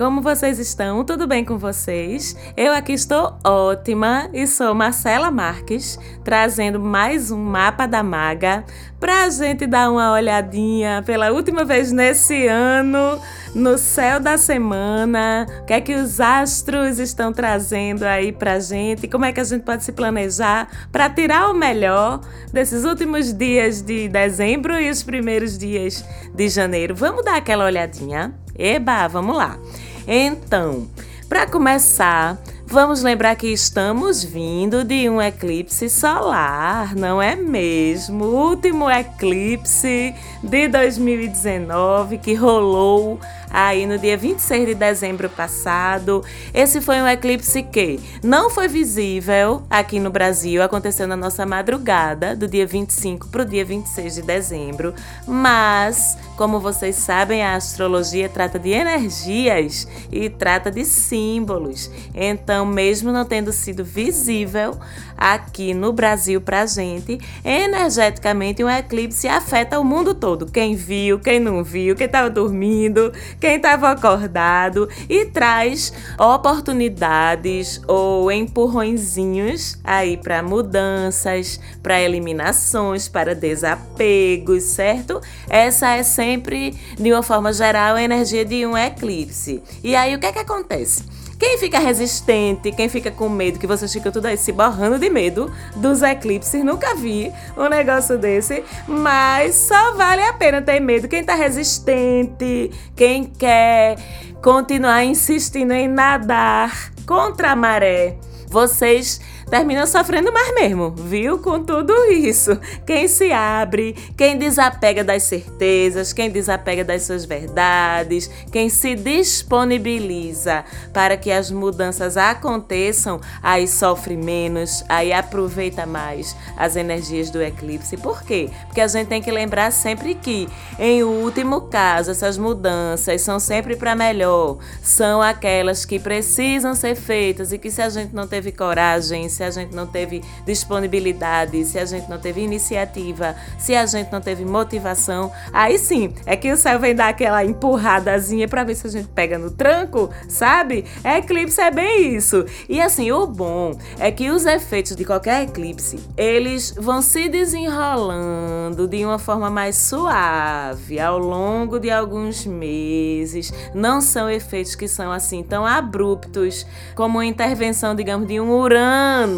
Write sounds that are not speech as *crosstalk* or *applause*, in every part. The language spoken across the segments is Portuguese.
Como vocês estão? Tudo bem com vocês? Eu aqui estou ótima e sou Marcela Marques, trazendo mais um mapa da maga para a gente dar uma olhadinha pela última vez nesse ano no céu da semana, o que é que os astros estão trazendo aí pra gente, como é que a gente pode se planejar para tirar o melhor desses últimos dias de dezembro e os primeiros dias de janeiro. Vamos dar aquela olhadinha? Eba, vamos lá. Então, para começar, vamos lembrar que estamos vindo de um eclipse solar, não é mesmo? O último eclipse de 2019 que rolou aí no dia 26 de dezembro passado. Esse foi um eclipse que não foi visível aqui no Brasil, aconteceu na nossa madrugada, do dia 25 para o dia 26 de dezembro, mas como vocês sabem, a astrologia trata de energias e trata de símbolos. Então, mesmo não tendo sido visível aqui no Brasil pra gente, energeticamente um eclipse afeta o mundo todo. Quem viu, quem não viu, quem estava dormindo, quem estava acordado e traz oportunidades ou empurrõezinhos aí para mudanças, para eliminações, para desapegos, certo? Essa é sempre, de uma forma geral, a energia de um eclipse. E aí o que é que acontece? Quem fica resistente, quem fica com medo, que vocês ficam tudo aí se borrando de medo dos eclipses, nunca vi um negócio desse, mas só vale a pena ter medo. Quem tá resistente, quem quer continuar insistindo em nadar contra a maré, vocês termina sofrendo mais mesmo, viu? Com tudo isso. Quem se abre, quem desapega das certezas, quem desapega das suas verdades, quem se disponibiliza para que as mudanças aconteçam, aí sofre menos, aí aproveita mais as energias do eclipse. Por quê? Porque a gente tem que lembrar sempre que, em último caso, essas mudanças são sempre para melhor, são aquelas que precisam ser feitas e que se a gente não teve coragem, se a gente não teve disponibilidade, se a gente não teve iniciativa, se a gente não teve motivação, aí sim é que o céu vem dar aquela empurradazinha para ver se a gente pega no tranco, sabe? Eclipse é bem isso. E assim, o bom é que os efeitos de qualquer eclipse, eles vão se desenrolando de uma forma mais suave ao longo de alguns meses. Não são efeitos que são assim tão abruptos como a intervenção, digamos, de um Urano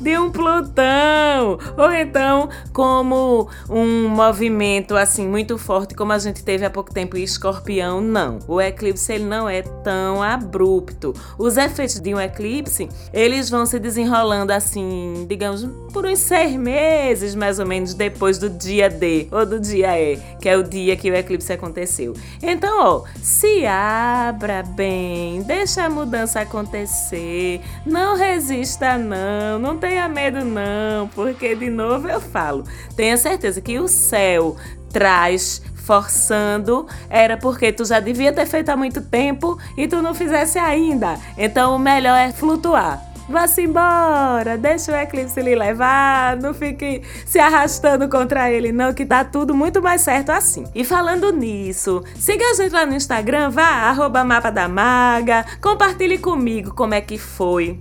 de um Plutão, ou então como um movimento assim muito forte como a gente teve há pouco tempo em Escorpião, não. O eclipse ele não é tão abrupto. Os efeitos de um eclipse, eles vão se desenrolando assim, digamos, por uns seis meses mais ou menos depois do dia D ou do dia E, que é o dia que o eclipse aconteceu. Então, ó, se abra bem, deixa a mudança acontecer, não resista não não, não tenha medo não, porque de novo eu falo, tenha certeza que o céu traz forçando era porque tu já devia ter feito há muito tempo e tu não fizesse ainda. Então o melhor é flutuar. Vá-se embora, deixa o eclipse lhe levar, não fique se arrastando contra ele, não, que tá tudo muito mais certo assim. E falando nisso, siga a gente lá no Instagram, vá, arroba mapa da maga, compartilhe comigo como é que foi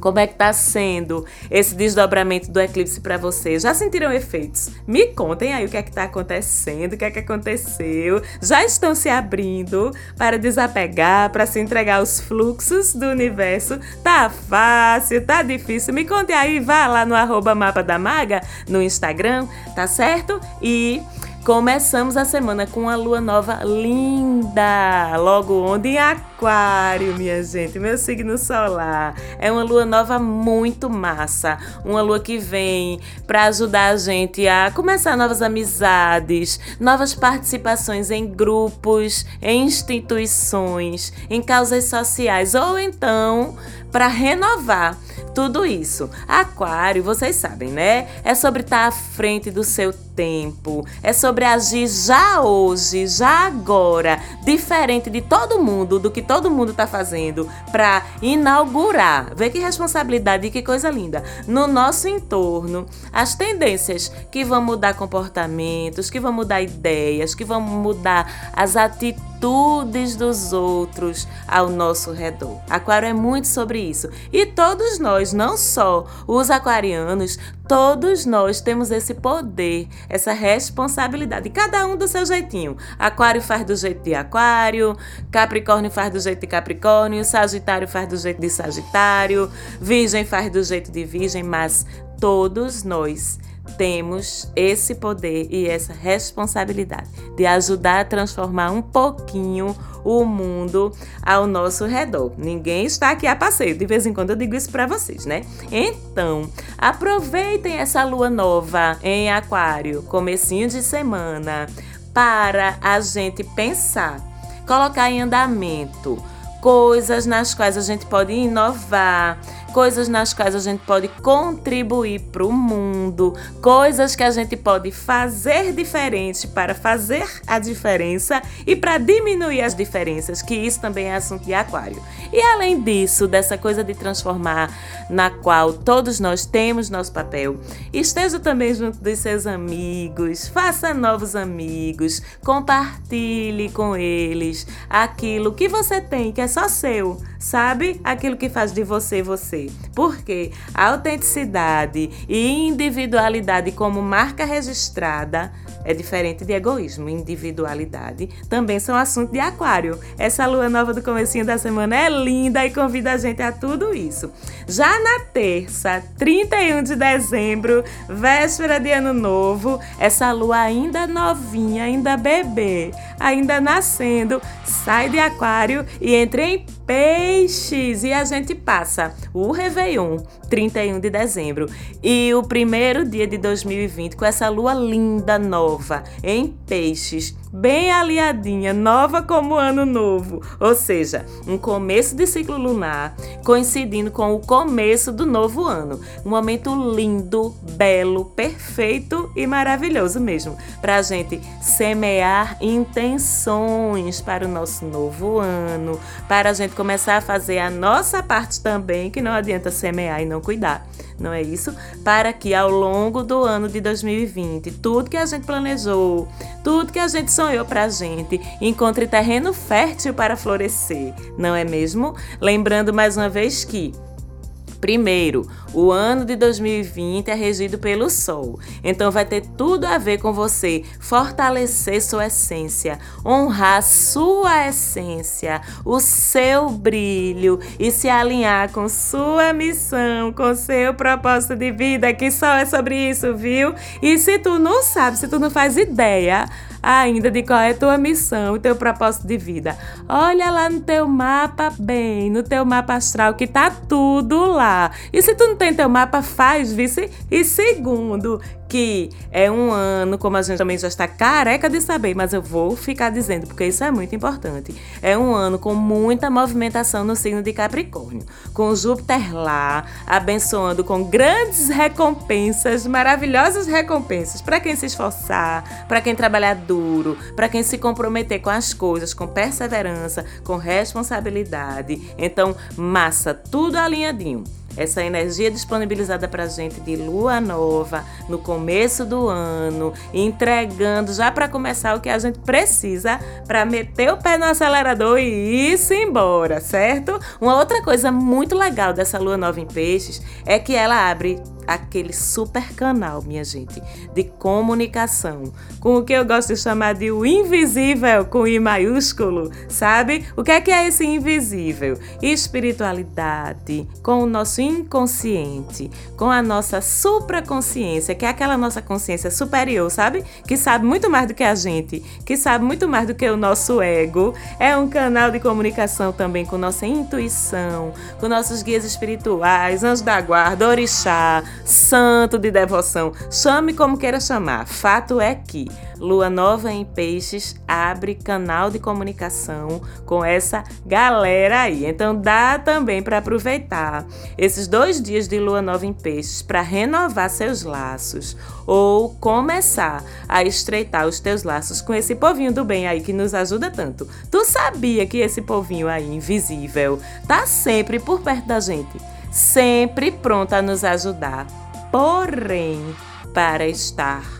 como é que tá sendo esse desdobramento do eclipse para vocês? Já sentiram efeitos? Me contem aí o que é que tá acontecendo, o que é que aconteceu. Já estão se abrindo para desapegar, para se entregar aos fluxos do universo? Tá fácil, tá difícil? Me conte aí, vá lá no arroba mapa da maga no Instagram, tá certo? E Começamos a semana com uma lua nova linda, logo onde em Aquário, minha gente, meu signo solar. É uma lua nova muito massa, uma lua que vem para ajudar a gente a começar novas amizades, novas participações em grupos, em instituições, em causas sociais ou então para renovar tudo isso. Aquário, vocês sabem, né? É sobre estar à frente do seu tempo, é sobre agir já hoje, já agora, diferente de todo mundo, do que todo mundo está fazendo, para inaugurar. Vê que responsabilidade e que coisa linda. No nosso entorno, as tendências que vão mudar comportamentos, que vão mudar ideias, que vão mudar as atitudes virtudes dos outros ao nosso redor. Aquário é muito sobre isso. E todos nós, não só os aquarianos, todos nós temos esse poder, essa responsabilidade, cada um do seu jeitinho. Aquário faz do jeito de Aquário, Capricórnio faz do jeito de Capricórnio, Sagitário faz do jeito de Sagitário, Virgem faz do jeito de Virgem, mas todos nós temos esse poder e essa responsabilidade de ajudar a transformar um pouquinho o mundo ao nosso redor. Ninguém está aqui a passeio, de vez em quando eu digo isso para vocês, né? Então, aproveitem essa lua nova em Aquário, comecinho de semana, para a gente pensar, colocar em andamento coisas nas quais a gente pode inovar, coisas nas quais a gente pode contribuir para o mundo, coisas que a gente pode fazer diferente para fazer a diferença e para diminuir as diferenças, que isso também é assunto de Aquário. E além disso, dessa coisa de transformar, na qual todos nós temos nosso papel, esteja também junto dos seus amigos, faça novos amigos, compartilhe com eles aquilo que você tem que é só seu, sabe? Aquilo que faz de você você. Porque a autenticidade e individualidade como marca registrada é diferente de egoísmo. Individualidade também são assunto de aquário. Essa lua nova do comecinho da semana é linda e convida a gente a tudo isso. Já na terça, 31 de dezembro, véspera de ano novo, essa lua ainda novinha, ainda bebê, ainda nascendo, sai de aquário e entra em peixes e a gente passa o Réveillon, 31 de dezembro, e o primeiro dia de 2020 com essa lua linda nova em peixes, bem aliadinha, nova como ano novo, ou seja, um começo de ciclo lunar coincidindo com o começo do novo ano. Um momento lindo, belo, perfeito e maravilhoso mesmo, para a gente semear intenções para o nosso novo ano, para a gente começar a fazer a nossa parte também, que não adianta semear e não cuidar, não é isso? Para que ao longo do ano de 2020, tudo que a gente planejou, tudo que a gente sonhou para a gente, encontre terreno fértil para florescer, não é mesmo? Lembrando mais uma vez que Primeiro, o ano de 2020 é regido pelo Sol, então vai ter tudo a ver com você fortalecer sua essência, honrar sua essência, o seu brilho e se alinhar com sua missão, com seu propósito de vida, que só é sobre isso, viu? E se tu não sabe, se tu não faz ideia, ainda de qual é tua missão, o teu propósito de vida. Olha lá no teu mapa bem, no teu mapa astral que tá tudo lá. E se tu não tem teu mapa, faz, vice. E segundo, que é um ano, como a gente também já está careca de saber, mas eu vou ficar dizendo porque isso é muito importante. É um ano com muita movimentação no signo de Capricórnio, com Júpiter lá, abençoando com grandes recompensas, maravilhosas recompensas para quem se esforçar, para quem trabalhar duro, para quem se comprometer com as coisas, com perseverança, com responsabilidade. Então, massa, tudo alinhadinho essa energia disponibilizada para a gente de lua nova no começo do ano, entregando já para começar o que a gente precisa para meter o pé no acelerador e ir-se embora, certo? Uma outra coisa muito legal dessa lua nova em peixes é que ela abre aquele super canal, minha gente, de comunicação, com o que eu gosto de chamar de o invisível com I maiúsculo, sabe? O que é que é esse invisível? Espiritualidade, com o nosso inconsciente, com a nossa supraconsciência, que é aquela nossa consciência superior, sabe? Que sabe muito mais do que a gente, que sabe muito mais do que o nosso ego. É um canal de comunicação também com nossa intuição, com nossos guias espirituais, anjos da guarda, orixá, santo de devoção, chame como queira chamar. Fato é que Lua Nova em Peixes abre canal de comunicação com essa galera aí. Então dá também para aproveitar esses dois dias de Lua Nova em Peixes para renovar seus laços ou começar a estreitar os teus laços com esse povinho do bem aí que nos ajuda tanto. Tu sabia que esse povinho aí invisível tá sempre por perto da gente? Sempre pronta a nos ajudar, porém, para estar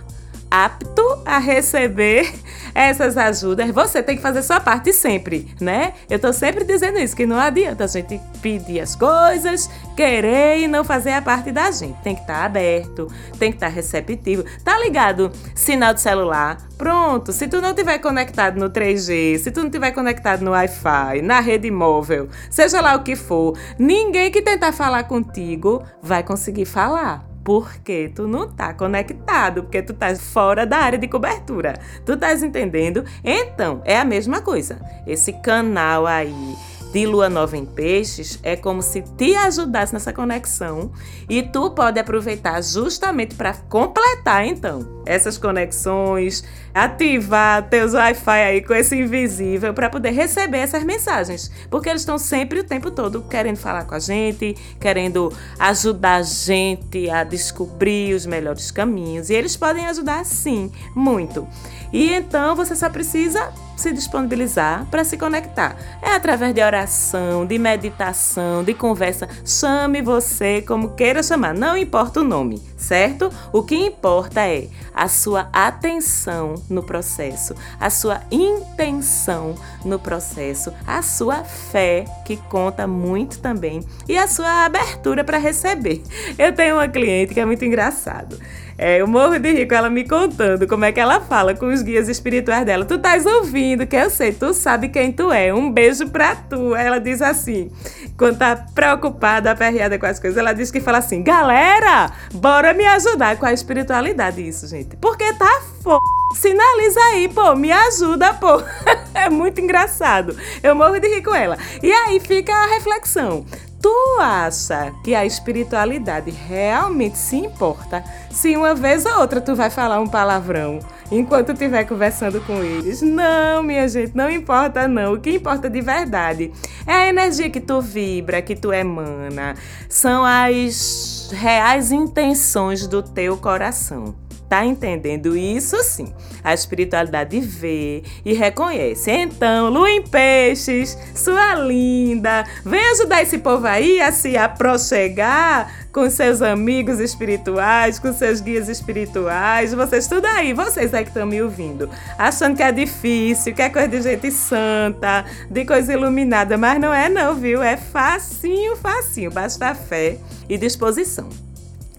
apto a receber essas ajudas, você tem que fazer sua parte sempre, né? Eu tô sempre dizendo isso, que não adianta a gente pedir as coisas, querer e não fazer a parte da gente. Tem que estar tá aberto, tem que estar tá receptivo. Tá ligado? Sinal de celular. Pronto, se tu não tiver conectado no 3G, se tu não tiver conectado no Wi-Fi, na rede móvel, seja lá o que for, ninguém que tentar falar contigo vai conseguir falar porque tu não tá conectado, porque tu tá fora da área de cobertura. Tu estás entendendo? Então, é a mesma coisa. Esse canal aí de lua nova em peixes é como se te ajudasse nessa conexão e tu pode aproveitar justamente para completar então essas conexões, ativar teus Wi-Fi aí com esse invisível para poder receber essas mensagens, porque eles estão sempre o tempo todo querendo falar com a gente, querendo ajudar a gente a descobrir os melhores caminhos e eles podem ajudar sim, muito. E então você só precisa se disponibilizar para se conectar. É através de oração, de meditação, de conversa. Chame você como queira chamar, não importa o nome, certo? O que importa é a sua atenção no processo, a sua intenção no processo, a sua fé, que conta muito também, e a sua abertura para receber. Eu tenho uma cliente que é muito engraçado. É, eu morro de rir com ela me contando como é que ela fala com os guias espirituais dela. Tu estás ouvindo, que eu sei, tu sabe quem tu é. Um beijo pra tu. Ela diz assim, quando tá preocupada, aperreada com as coisas, ela diz que fala assim: galera, bora me ajudar com a espiritualidade, isso, gente. Porque tá foda. Sinaliza aí, pô, me ajuda, pô. *laughs* é muito engraçado. Eu morro de rir com ela. E aí fica a reflexão. Tu acha que a espiritualidade realmente se importa se uma vez ou outra tu vai falar um palavrão enquanto estiver conversando com eles? Não, minha gente, não importa não. O que importa de verdade é a energia que tu vibra, que tu emana. São as reais intenções do teu coração. Tá entendendo isso sim? A espiritualidade vê e reconhece. Então, lua em peixes, sua linda, vem ajudar esse povo aí a se aproxegar com seus amigos espirituais, com seus guias espirituais. Vocês tudo aí, vocês aí que estão me ouvindo, achando que é difícil, que é coisa de gente santa, de coisa iluminada, mas não é não, viu? É facinho, facinho, basta fé e disposição.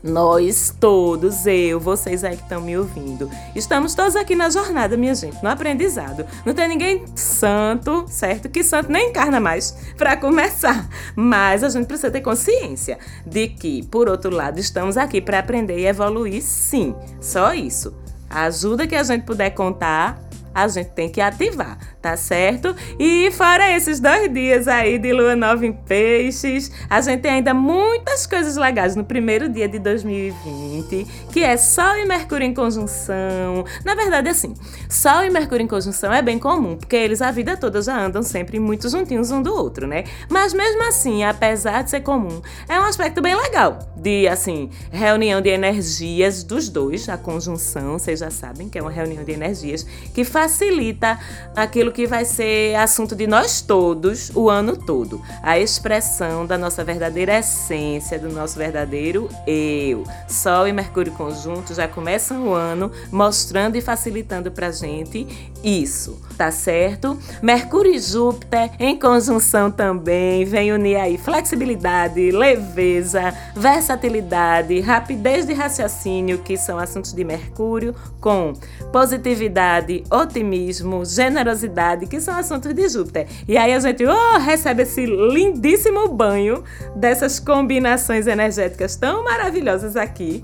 Nós todos, eu, vocês aí que estão me ouvindo, estamos todos aqui na jornada, minha gente, no aprendizado. Não tem ninguém santo, certo? Que santo nem encarna mais para começar. Mas a gente precisa ter consciência de que, por outro lado, estamos aqui para aprender e evoluir, sim. Só isso. A ajuda que a gente puder contar, a gente tem que ativar, tá certo? E fora esses dois dias aí de lua nova em peixes, a gente tem ainda muitas coisas legais no primeiro dia de 2020, que é Sol e Mercúrio em conjunção. Na verdade, assim, Sol e Mercúrio em conjunção é bem comum, porque eles a vida toda já andam sempre muito juntinhos um do outro, né? Mas mesmo assim, apesar de ser comum, é um aspecto bem legal de, assim, reunião de energias dos dois, a conjunção, vocês já sabem que é uma reunião de energias que faz facilita aquilo que vai ser assunto de nós todos o ano todo. A expressão da nossa verdadeira essência, do nosso verdadeiro eu. Sol e Mercúrio conjunto já começam o ano mostrando e facilitando pra gente isso, tá certo? Mercúrio e Júpiter em conjunção também vem unir aí flexibilidade, leveza, versatilidade, rapidez de raciocínio, que são assuntos de Mercúrio, com positividade, otimismo, generosidade, que são assuntos de Júpiter. E aí a gente oh, recebe esse lindíssimo banho dessas combinações energéticas tão maravilhosas aqui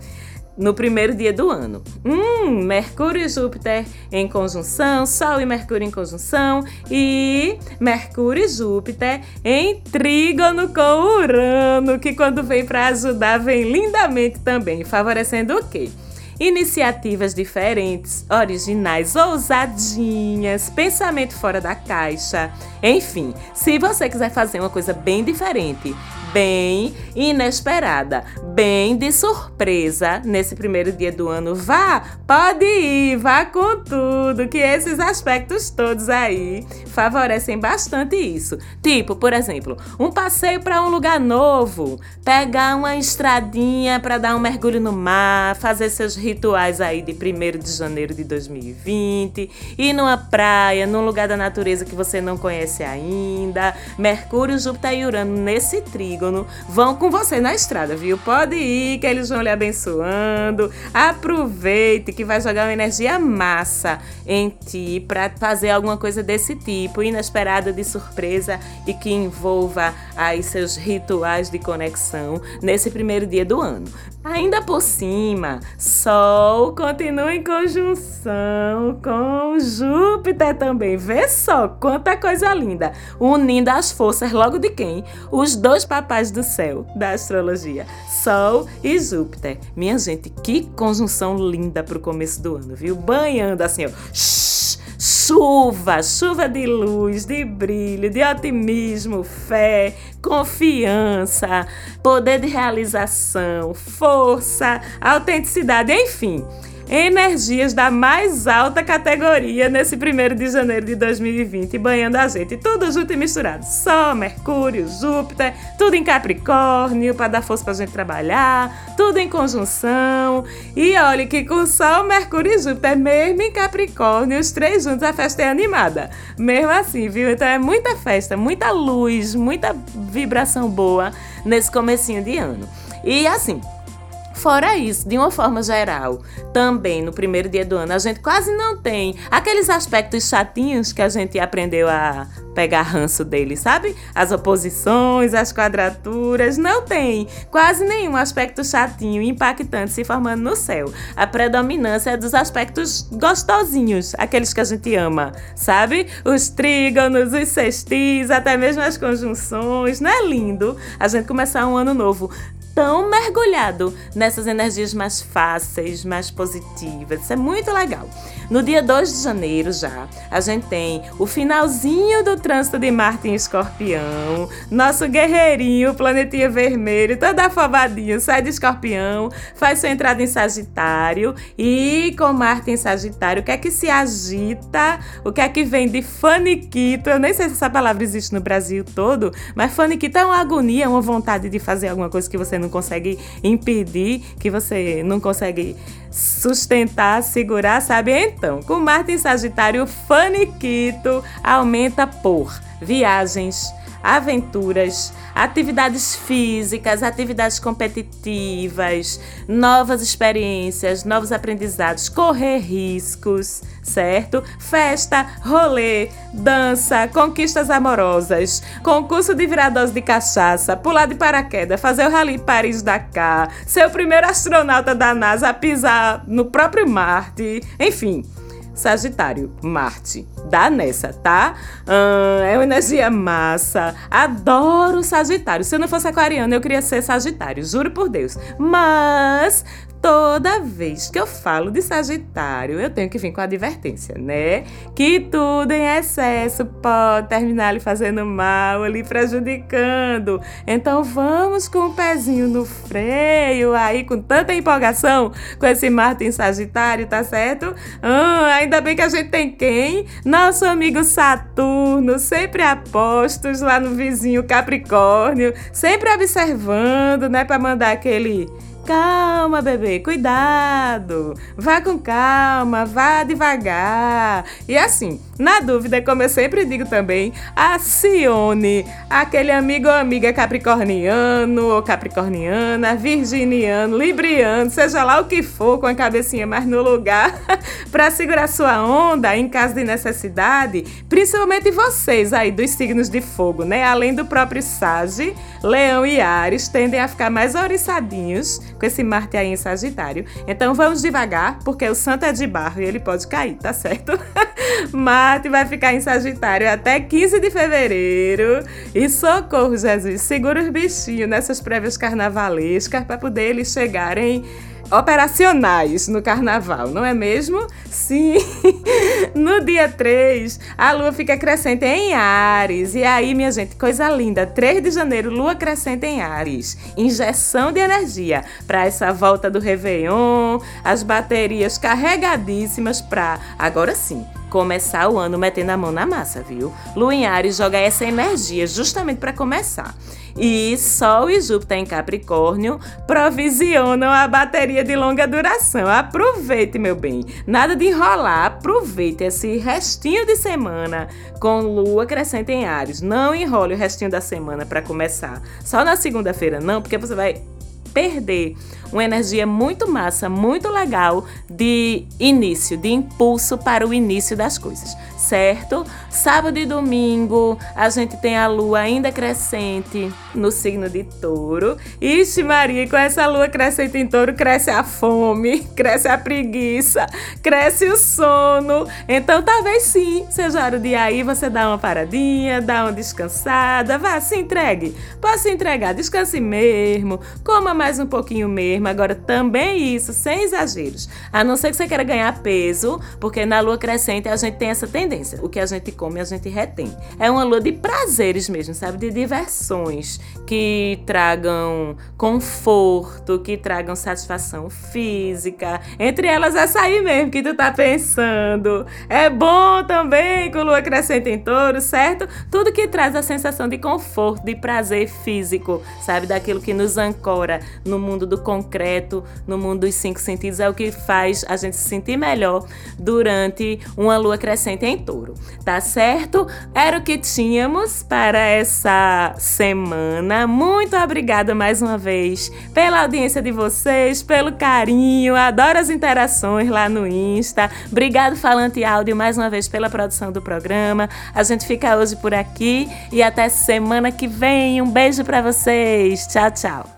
no primeiro dia do ano. Hum, Mercúrio e Júpiter em conjunção, Sol e Mercúrio em conjunção e Mercúrio e Júpiter em trígono com Urano, que quando vem para ajudar vem lindamente também, favorecendo o quê? Iniciativas diferentes, originais, ousadinhas, pensamento fora da caixa. Enfim, se você quiser fazer uma coisa bem diferente, bem inesperada, bem de surpresa nesse primeiro dia do ano. Vá, pode ir, vá com tudo, que esses aspectos todos aí favorecem bastante isso. Tipo, por exemplo, um passeio para um lugar novo, pegar uma estradinha para dar um mergulho no mar, fazer seus rituais aí de 1 de janeiro de 2020, ir numa praia, num lugar da natureza que você não conhece ainda. Mercúrio, Júpiter e Urano nesse vão com você na estrada, viu? Pode ir, que eles vão lhe abençoando. Aproveite que vai jogar uma energia massa em ti para fazer alguma coisa desse tipo, inesperada de surpresa e que envolva aí seus rituais de conexão nesse primeiro dia do ano. Ainda por cima, Sol continua em conjunção com Júpiter também. Vê só quanta coisa linda, unindo as forças logo de quem? Os dois papais do céu da astrologia, Sol e Júpiter. Minha gente, que conjunção linda para o começo do ano, viu? Banhando assim, ó. Chuva, chuva de luz, de brilho, de otimismo, fé, confiança, poder de realização, força, autenticidade, enfim energias da mais alta categoria nesse primeiro de janeiro de 2020, banhando a gente. Tudo junto e misturado. Sol, Mercúrio, Júpiter, tudo em Capricórnio para dar força para a gente trabalhar, tudo em conjunção. E olha que com Sol, Mercúrio e Júpiter, mesmo em Capricórnio, os três juntos, a festa é animada. Mesmo assim, viu? Então é muita festa, muita luz, muita vibração boa nesse comecinho de ano. E assim, Fora isso, de uma forma geral, também no primeiro dia do ano, a gente quase não tem aqueles aspectos chatinhos que a gente aprendeu a pegar ranço dele, sabe? As oposições, as quadraturas, não tem quase nenhum aspecto chatinho impactante se formando no céu. A predominância é dos aspectos gostosinhos, aqueles que a gente ama, sabe? Os trígonos, os sextis, até mesmo as conjunções. Não é lindo a gente começar um ano novo tão mergulhado nessas energias mais fáceis, mais positivas. Isso é muito legal. No dia 2 de janeiro já, a gente tem o finalzinho do trânsito de Marte em Escorpião, nosso guerreirinho, planetinha vermelho, todo afobadinho, sai de Escorpião, faz sua entrada em Sagitário e com Marte em Sagitário, o que é que se agita, o que é que vem de faniquito, eu nem sei se essa palavra existe no Brasil todo, mas faniquito é uma agonia, uma vontade de fazer alguma coisa que você não consegue impedir, que você não consegue sustentar, segurar, sabe? Então, com Marte em Sagitário, faniquito aumenta por viagens, aventuras, atividades físicas, atividades competitivas, novas experiências, novos aprendizados, correr riscos, certo? Festa, rolê, dança, conquistas amorosas, concurso de viradores de cachaça, pular de paraquedas, fazer o Rally Paris-Dakar, ser o primeiro astronauta da NASA a pisar no próprio Marte, enfim. Sagitário, Marte. Dá nessa, tá? É uma energia massa. Adoro Sagitário. Se eu não fosse aquariano, eu queria ser Sagitário, juro por Deus. Mas toda vez que eu falo de Sagitário, eu tenho que vir com a advertência, né? Que tudo em excesso pode terminar lhe fazendo mal, lhe prejudicando. Então vamos com o pezinho no freio aí, com tanta empolgação com esse Marte em Sagitário, tá certo? Ah, ainda bem que a gente tem quem? Nosso amigo Saturno, sempre a postos lá no vizinho Capricórnio, sempre observando, né, para mandar aquele Calma, bebê, cuidado. Vá com calma, vá devagar. E assim, na dúvida, como eu sempre digo também, acione aquele amigo ou amiga capricorniano ou capricorniana, virginiano, libriano, seja lá o que for, com a cabecinha mais no lugar, *laughs* para segurar sua onda em caso de necessidade, principalmente vocês aí dos signos de fogo, né? Além do próprio Sage, Leão e Ares tendem a ficar mais oriçadinhos com esse Marte aí em Sagitário. Então vamos devagar, porque o santo é de barro e ele pode cair, tá certo? *laughs* Marte vai ficar em Sagitário até 15 de fevereiro. E socorro, Jesus, segura os bichinhos nessas prévias carnavalescas para poder eles chegarem operacionais no carnaval, não é mesmo? Sim, *laughs* no dia 3, a lua fica crescente em Ares. E aí, minha gente, coisa linda, 3 de janeiro, lua crescente em Ares. Injeção de energia para essa volta do Réveillon, as baterias carregadíssimas para, agora sim, começar o ano metendo a mão na massa, viu? Lua em Ares joga essa energia justamente para começar. E Sol e Júpiter em Capricórnio provisionam a bateria de longa duração. Aproveite, meu bem. Nada de enrolar. Aproveite esse restinho de semana com Lua crescente em Ares. Não enrole o restinho da semana para começar. Só na segunda-feira não, porque você vai perder uma energia muito massa, muito legal de início, de impulso para o início das coisas, certo? Sábado e domingo a gente tem a lua ainda crescente no signo de touro. Ixi, Maria, com essa lua crescente em touro, cresce a fome, *laughs* cresce a preguiça, cresce o sono. Então, talvez sim, seja hora de aí você dar uma paradinha, dar uma descansada, vá, se entregue. Pode se entregar, descanse mesmo, coma mais um pouquinho mesmo Agora, também isso, sem exageros. A não ser que você queira ganhar peso, porque na lua crescente a gente tem essa tendência. O que a gente come, a gente retém. É uma lua de prazeres mesmo, sabe? De diversões que tragam conforto, que tragam satisfação física. Entre elas, essa aí mesmo que tu tá pensando. É bom também com lua crescente em touro, certo? Tudo que traz a sensação de conforto, de prazer físico, sabe? Daquilo que nos ancora no mundo do concreto concreto no mundo dos cinco sentidos é o que faz a gente se sentir melhor durante uma lua crescente em touro, tá certo? Era o que tínhamos para essa semana. Muito obrigada mais uma vez pela audiência de vocês, pelo carinho, adoro as interações lá no Insta. Obrigado, Falante Áudio, mais uma vez pela produção do programa. A gente fica hoje por aqui e até semana que vem. Um beijo para vocês. Tchau, tchau.